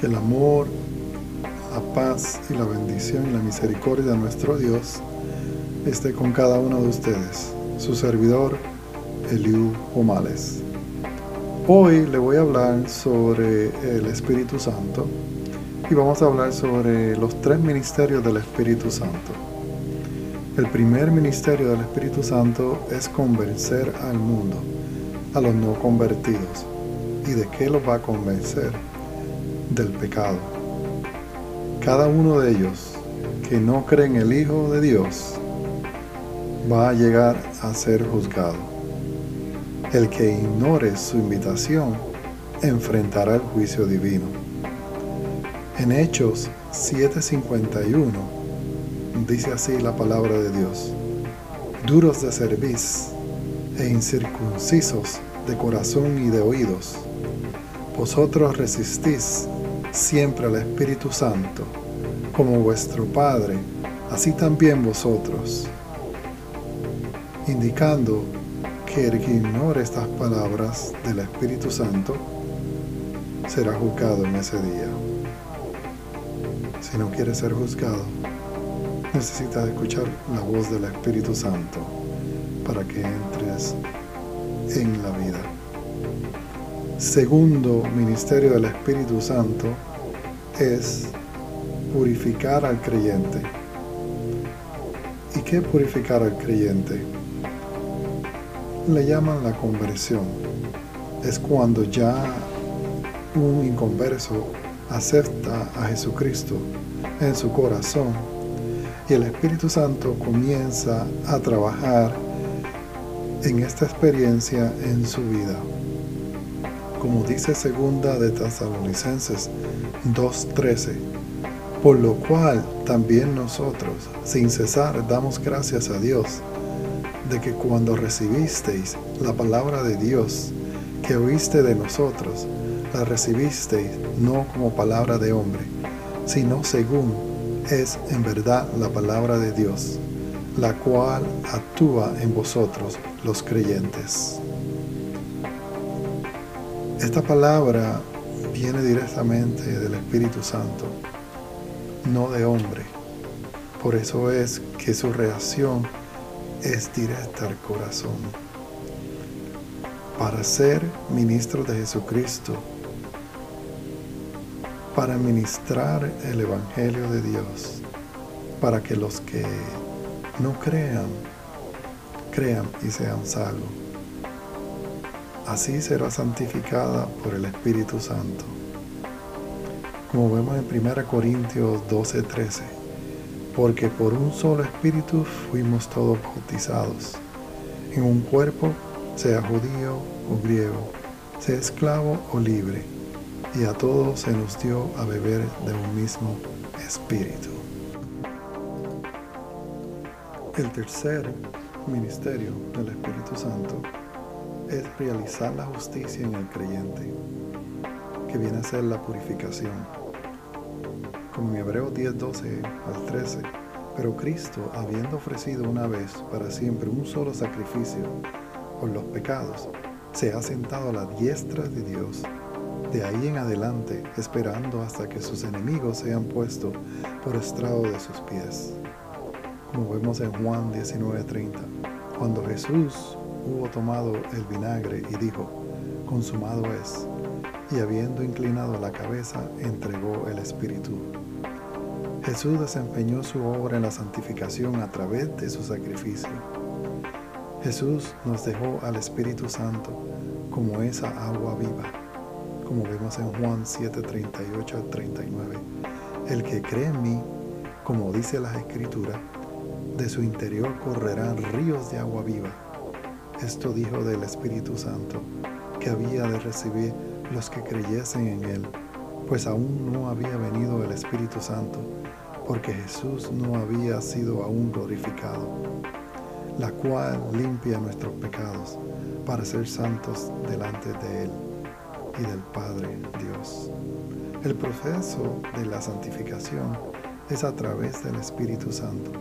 Que el amor, la paz y la bendición y la misericordia de nuestro Dios esté con cada uno de ustedes. Su servidor, Eliu Omales. Hoy le voy a hablar sobre el Espíritu Santo y vamos a hablar sobre los tres ministerios del Espíritu Santo. El primer ministerio del Espíritu Santo es convencer al mundo, a los no convertidos. ¿Y de qué los va a convencer? Del pecado. Cada uno de ellos que no cree en el Hijo de Dios va a llegar a ser juzgado. El que ignore su invitación enfrentará el juicio divino. En Hechos 7:51 dice así la palabra de Dios. Duros de cerviz e incircuncisos de corazón y de oídos, vosotros resistís siempre al Espíritu Santo, como vuestro Padre, así también vosotros, indicando que el que ignore estas palabras del Espíritu Santo será juzgado en ese día. Si no quiere ser juzgado, necesitas escuchar la voz del Espíritu Santo para que entres en la vida. Segundo ministerio del Espíritu Santo es purificar al creyente. ¿Y qué purificar al creyente? Le llaman la conversión. Es cuando ya un inconverso acepta a Jesucristo en su corazón y el Espíritu Santo comienza a trabajar en esta experiencia en su vida. Como dice segunda de Tesalonicenses 2:13, por lo cual también nosotros, sin cesar, damos gracias a Dios de que cuando recibisteis la palabra de Dios que oíste de nosotros, la recibisteis no como palabra de hombre, sino según es en verdad la palabra de Dios, la cual actúa en vosotros los creyentes. Esta palabra viene directamente del Espíritu Santo, no de hombre. Por eso es que su reacción es directa al corazón. Para ser ministro de Jesucristo, para ministrar el Evangelio de Dios, para que los que no crean, crean y sean salvos. Así será santificada por el Espíritu Santo. Como vemos en 1 Corintios 12, 13, porque por un solo Espíritu fuimos todos bautizados, en un cuerpo, sea judío o griego, sea esclavo o libre y a todos se nos dio a beber de un mismo espíritu. El tercer ministerio del Espíritu Santo es realizar la justicia en el creyente, que viene a ser la purificación. Como en Hebreos 10, 12 al 13, pero Cristo, habiendo ofrecido una vez para siempre un solo sacrificio por los pecados, se ha sentado a la diestra de Dios de ahí en adelante, esperando hasta que sus enemigos sean puestos por estrado de sus pies. Como vemos en Juan 19:30, cuando Jesús hubo tomado el vinagre y dijo, consumado es, y habiendo inclinado la cabeza, entregó el Espíritu. Jesús desempeñó su obra en la santificación a través de su sacrificio. Jesús nos dejó al Espíritu Santo como esa agua viva como vemos en Juan 7, 38 al 39. El que cree en mí, como dice la Escritura, de su interior correrán ríos de agua viva. Esto dijo del Espíritu Santo, que había de recibir los que creyesen en él, pues aún no había venido el Espíritu Santo, porque Jesús no había sido aún glorificado, la cual limpia nuestros pecados para ser santos delante de él y del Padre Dios. El proceso de la santificación es a través del Espíritu Santo.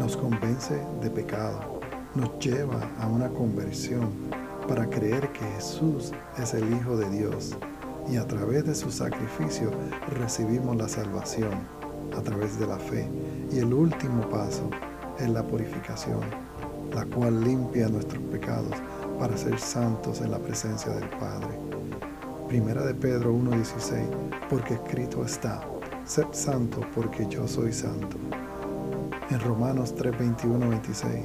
Nos convence de pecado, nos lleva a una conversión para creer que Jesús es el Hijo de Dios y a través de su sacrificio recibimos la salvación a través de la fe. Y el último paso es la purificación, la cual limpia nuestros pecados para ser santos en la presencia del Padre. Primera de Pedro 1.16, porque escrito está, sed santo porque yo soy santo. En Romanos 3.21, 26,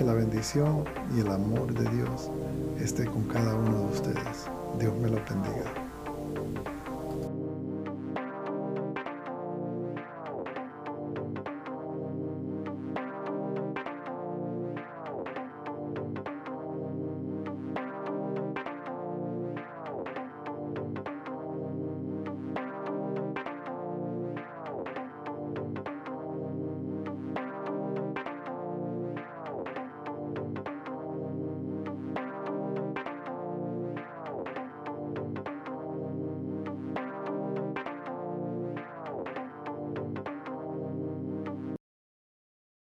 Que la bendición y el amor de Dios esté con cada uno de ustedes. Dios me lo bendiga.